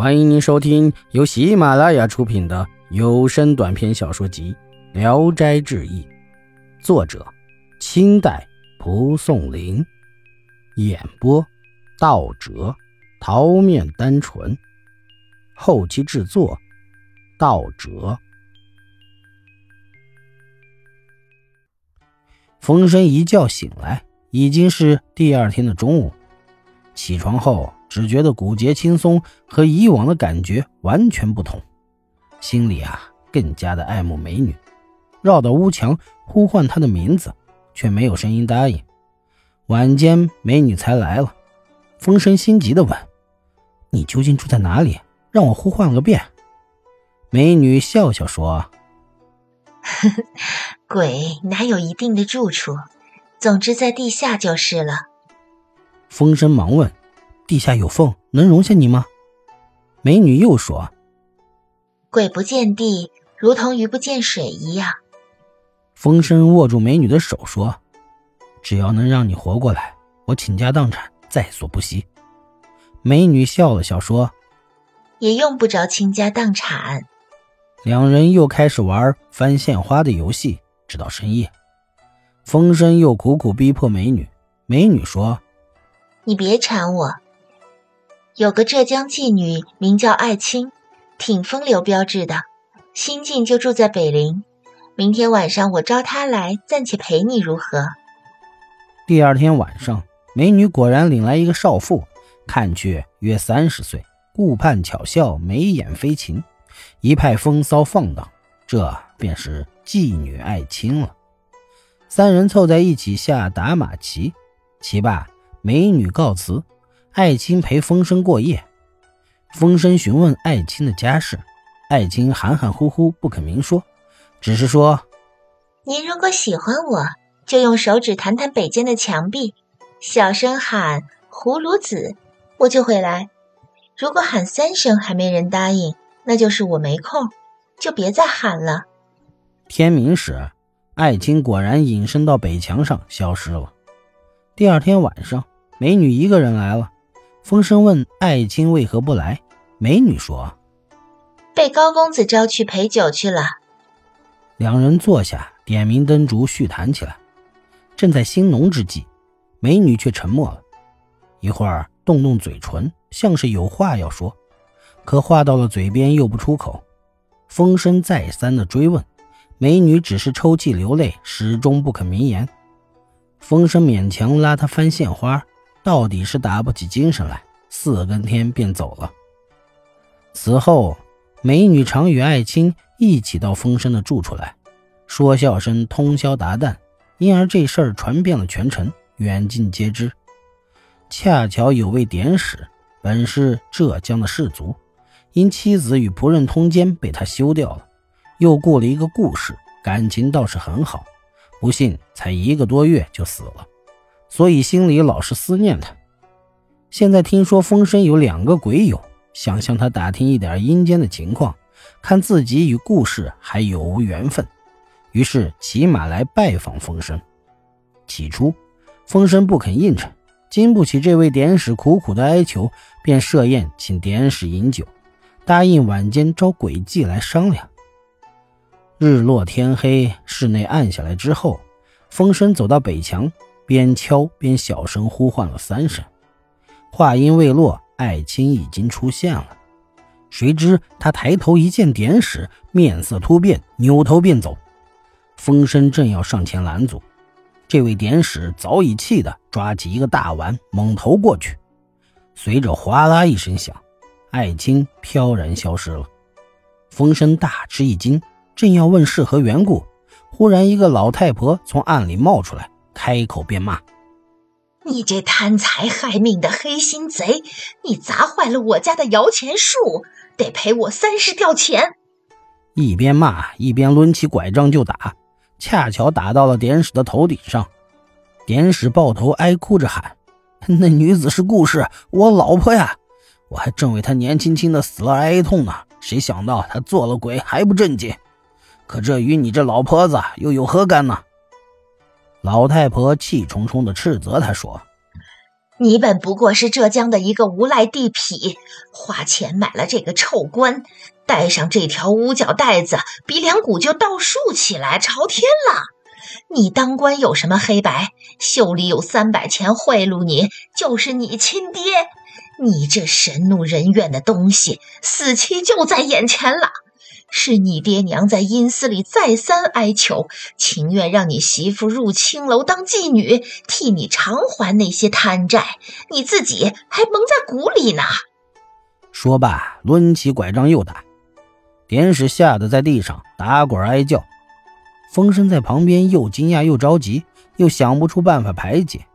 欢迎您收听由喜马拉雅出品的有声短篇小说集《聊斋志异》，作者：清代蒲松龄，演播：道哲、桃面单纯，后期制作：道哲。风声一觉醒来，已经是第二天的中午。起床后。只觉得骨节轻松，和以往的感觉完全不同，心里啊更加的爱慕美女，绕到屋墙呼唤她的名字，却没有声音答应。晚间美女才来了，风声心急的问：“你究竟住在哪里？让我呼唤了个遍。”美女笑笑说：“鬼哪有一定的住处？总之在地下就是了。”风声忙问。地下有缝，能容下你吗？美女又说：“鬼不见地，如同鱼不见水一样。”风声握住美女的手说：“只要能让你活过来，我倾家荡产在所不惜。”美女笑了笑说：“也用不着倾家荡产。”两人又开始玩翻线花的游戏，直到深夜。风声又苦苦逼迫美女，美女说：“你别缠我。”有个浙江妓女名叫艾青，挺风流标致的，新晋就住在北陵。明天晚上我招她来，暂且陪你，如何？第二天晚上，美女果然领来一个少妇，看去约三十岁，顾盼巧笑，眉眼飞情，一派风骚放荡。这便是妓女艾青了。三人凑在一起下打马棋，棋罢，美女告辞。艾青陪风声过夜，风声询问艾青的家事，艾青含含糊糊不肯明说，只是说：“您如果喜欢我，就用手指弹弹北间的墙壁，小声喊‘葫芦子’，我就会来。如果喊三声还没人答应，那就是我没空，就别再喊了。”天明时，艾青果然隐身到北墙上消失了。第二天晚上，美女一个人来了。风声问爱卿为何不来，美女说：“被高公子招去陪酒去了。”两人坐下，点明灯烛，叙谈起来。正在兴浓之际，美女却沉默了一会儿，动动嘴唇，像是有话要说，可话到了嘴边又不出口。风声再三的追问，美女只是抽泣流泪，始终不肯明言。风声勉强拉她翻线花。到底是打不起精神来，四更天便走了。此后，美女常与爱卿一起到风声的住处来，说笑声通宵达旦，因而这事儿传遍了全城，远近皆知。恰巧有位典史，本是浙江的士族，因妻子与仆人通奸，被他休掉了，又雇了一个故事，感情倒是很好，不幸才一个多月就死了。所以心里老是思念他。现在听说风声有两个鬼友，想向他打听一点阴间的情况，看自己与故事还有无缘分。于是骑马来拜访风声。起初，风声不肯应承，经不起这位典史苦苦的哀求，便设宴请典史饮酒，答应晚间招鬼妓来商量。日落天黑，室内暗下来之后，风声走到北墙。边敲边小声呼唤了三声，话音未落，艾青已经出现了。谁知他抬头一见典史，面色突变，扭头便走。风声正要上前拦阻，这位典史早已气得抓起一个大碗猛投过去，随着哗啦一声响，艾青飘然消失了。风声大吃一惊，正要问是何缘故，忽然一个老太婆从暗里冒出来。开口便骂：“你这贪财害命的黑心贼！你砸坏了我家的摇钱树，得赔我三十吊钱！”一边骂一边抡起拐杖就打，恰巧打到了典史的头顶上。典史抱头哀哭着喊：“那女子是顾氏，我老婆呀！我还正为她年轻轻的死了哀痛呢，谁想到她做了鬼还不正经？可这与你这老婆子又有何干呢？”老太婆气冲冲地斥责他说：“你本不过是浙江的一个无赖地痞，花钱买了这个臭官，带上这条五角带子，鼻梁骨就倒竖起来朝天了。你当官有什么黑白？袖里有三百钱贿赂你，就是你亲爹。你这神怒人怨的东西，死期就在眼前了。是你爹娘在阴司里再三哀求，情愿让你媳妇入青楼当妓女，替你偿还那些贪债，你自己还蒙在鼓里呢。说罢，抡起拐杖又打，典史吓得在地上打滚哀叫。风声在旁边又惊讶又着急，又想不出办法排解。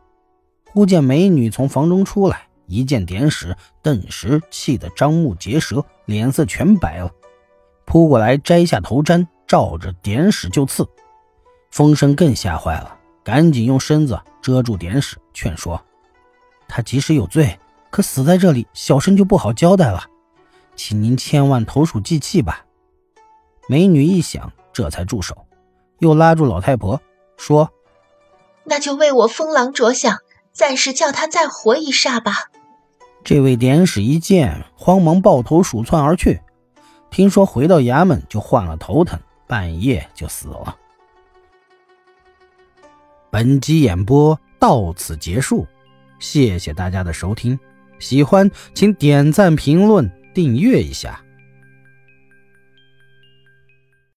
忽见美女从房中出来，一见典史，顿时气得张目结舌，脸色全白了。扑过来，摘下头簪，照着典史就刺。风声更吓坏了，赶紧用身子遮住典史，劝说：“他即使有罪，可死在这里，小生就不好交代了，请您千万投鼠忌器吧。”美女一想，这才住手，又拉住老太婆说：“那就为我风狼着想，暂时叫他再活一煞吧。”这位典史一见，慌忙抱头鼠窜而去。听说回到衙门就患了头疼，半夜就死了。本集演播到此结束，谢谢大家的收听，喜欢请点赞、评论、订阅一下。